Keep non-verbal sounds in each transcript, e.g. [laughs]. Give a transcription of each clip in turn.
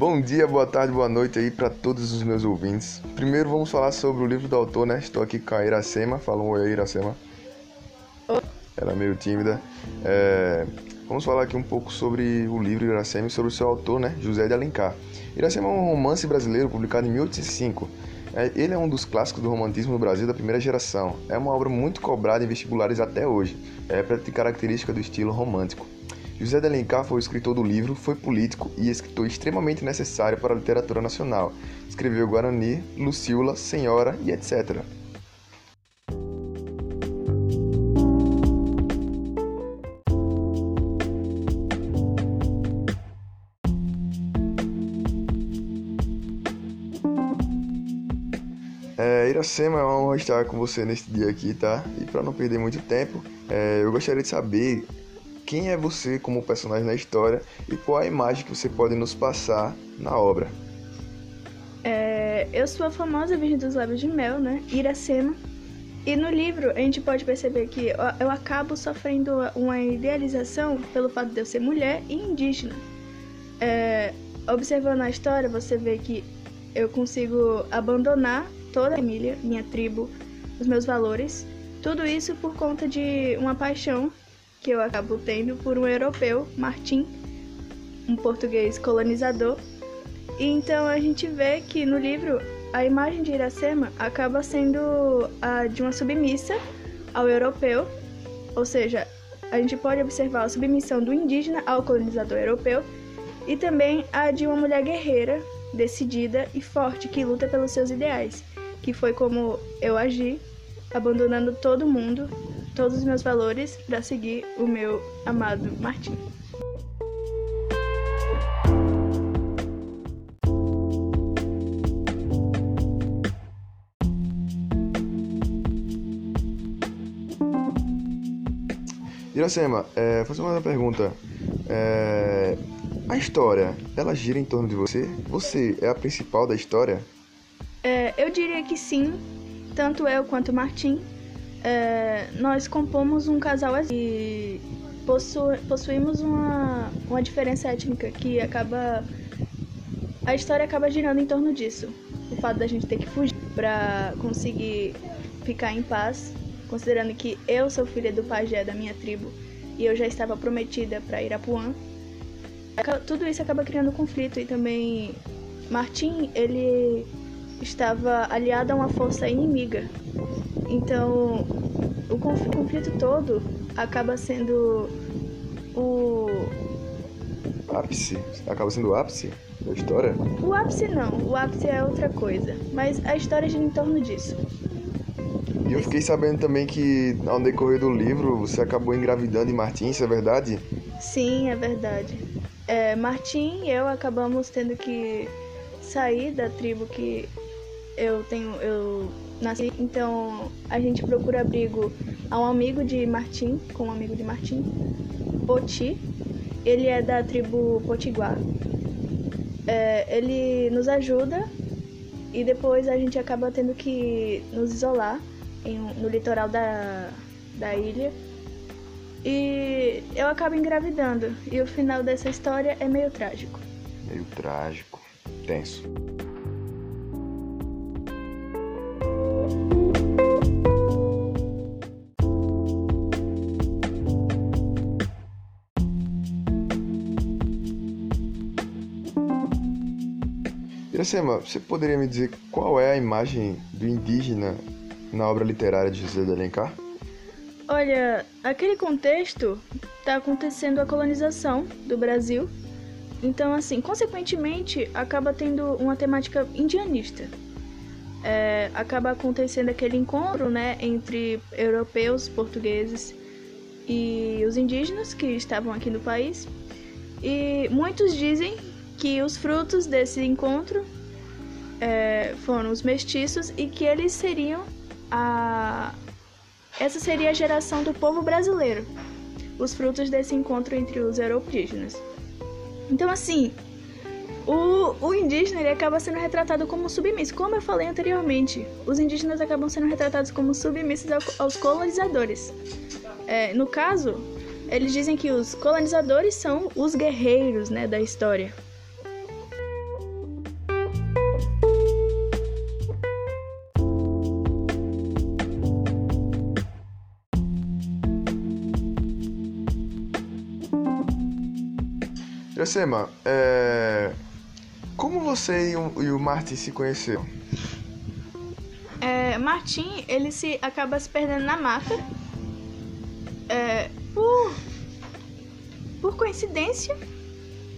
Bom dia, boa tarde, boa noite aí para todos os meus ouvintes. Primeiro vamos falar sobre o livro do autor, né? Estou aqui com a Iracema. Fala um oi Iracema. Oi. Ela é meio tímida. É... Vamos falar aqui um pouco sobre o livro Iracema e sobre o seu autor, né? José de Alencar. Iracema é um romance brasileiro publicado em 1805. É, ele é um dos clássicos do romantismo no Brasil da primeira geração. É uma obra muito cobrada em vestibulares até hoje. É característica do estilo romântico. José de Alencar foi o escritor do livro, foi político e escritor extremamente necessário para a literatura nacional. Escreveu Guarani, Lucíola, Senhora e etc. É, Iracema, é uma honra estar com você neste dia aqui, tá? E para não perder muito tempo, é, eu gostaria de saber quem é você como personagem na história e qual a imagem que você pode nos passar na obra. É, eu sou a famosa Virgem dos Lábios de Mel, né? Iracema. E no livro a gente pode perceber que eu, acabo sofrendo uma idealização pelo fato de eu ser mulher e indígena. É, observando a história, você vê que eu consigo abandonar toda a família, minha tribo, os meus valores. Tudo isso por conta de uma paixão que eu acabo tendo por um europeu, Martim, um português colonizador. E então a gente vê que no livro a imagem de Iracema acaba sendo a de uma submissa ao europeu, ou seja, a gente pode observar a submissão do indígena ao colonizador europeu e também a de uma mulher guerreira, decidida e forte que luta pelos seus ideais, que foi como eu agi, abandonando todo mundo todos os meus valores para seguir o meu amado Martim. Iracema, é, fazer uma pergunta. É, a história, ela gira em torno de você? Você é a principal da história? É, eu diria que sim, tanto eu quanto Martim é, nós compomos um casal e possu possuímos uma, uma diferença étnica que acaba. A história acaba girando em torno disso. O fato da gente ter que fugir para conseguir ficar em paz, considerando que eu sou filha do pajé da minha tribo e eu já estava prometida para Irapuã. Tudo isso acaba criando conflito e também Martim, ele estava aliado a uma força inimiga então, o conflito todo acaba sendo o ápice, acaba sendo o ápice da história? O ápice não, o ápice é outra coisa, mas a história gira em torno disso. E eu fiquei sabendo também que ao decorrer do livro você acabou engravidando de Martim, isso é verdade? Sim, é verdade. É, Martim e eu acabamos tendo que sair da tribo que eu tenho, eu nasci. Então a gente procura abrigo a um amigo de Martim, com um amigo de Martim, Poti. Ele é da tribo Potiguar. É, ele nos ajuda e depois a gente acaba tendo que nos isolar em, no litoral da, da ilha. E eu acabo engravidando. E o final dessa história é meio trágico. Meio trágico, tenso. Iracema, você poderia me dizer qual é a imagem do indígena na obra literária de José de Alencar? Olha, aquele contexto está acontecendo a colonização do Brasil. Então, assim, consequentemente, acaba tendo uma temática indianista. É, acaba acontecendo aquele encontro, né, entre europeus, portugueses e os indígenas que estavam aqui no país. E muitos dizem que os frutos desse encontro é, foram os mestiços e que eles seriam a. Essa seria a geração do povo brasileiro, os frutos desse encontro entre os europeus. Então, assim, o, o indígena ele acaba sendo retratado como submisso. Como eu falei anteriormente, os indígenas acabam sendo retratados como submissos aos colonizadores. É, no caso, eles dizem que os colonizadores são os guerreiros né, da história. Iracema, é... como você e o, e o Martin se conheceram? É, Martim, ele se acaba se perdendo na mata. É, por, por coincidência,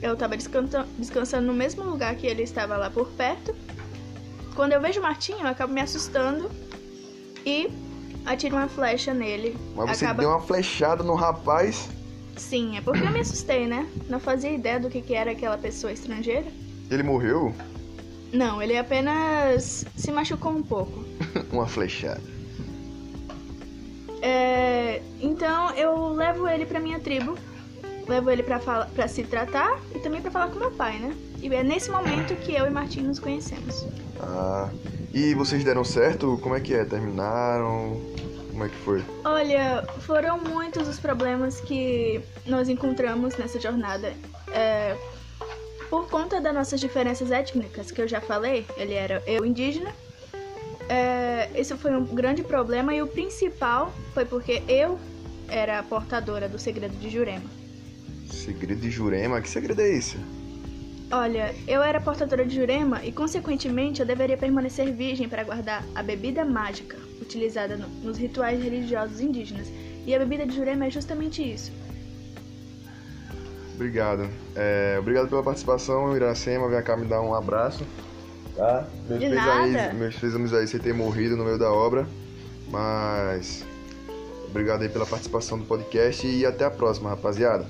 eu tava descansa, descansando no mesmo lugar que ele estava lá por perto. Quando eu vejo o Martim, eu acabo me assustando e atiro uma flecha nele. Mas você acaba... deu uma flechada no rapaz? Sim, é porque eu me assustei, né? Não fazia ideia do que, que era aquela pessoa estrangeira. Ele morreu? Não, ele apenas se machucou um pouco. [laughs] uma flechada. É, então eu levo ele pra minha tribo, levo ele pra, fala, pra se tratar e também pra falar com meu pai, né? E é nesse momento que eu e Martim nos conhecemos. Ah, e vocês deram certo? Como é que é? Terminaram? Como é que foi? Olha, foram muitos os problemas que nós encontramos nessa jornada. É, por conta das nossas diferenças étnicas, que eu já falei, ele era eu indígena. É, isso foi um grande problema e o principal foi porque eu era a portadora do segredo de Jurema. Segredo de Jurema? Que segredo é esse? Olha, eu era portadora de Jurema e, consequentemente, eu deveria permanecer virgem para guardar a bebida mágica utilizada no, nos rituais religiosos indígenas. E a bebida de Jurema é justamente isso. Obrigado. É, obrigado pela participação, Iracema. Vem cá me dar um abraço. Tá? Meus De aí, nada. meus pêsames aí sem ter morrido no meio da obra. Mas. Obrigado aí pela participação do podcast e até a próxima, rapaziada.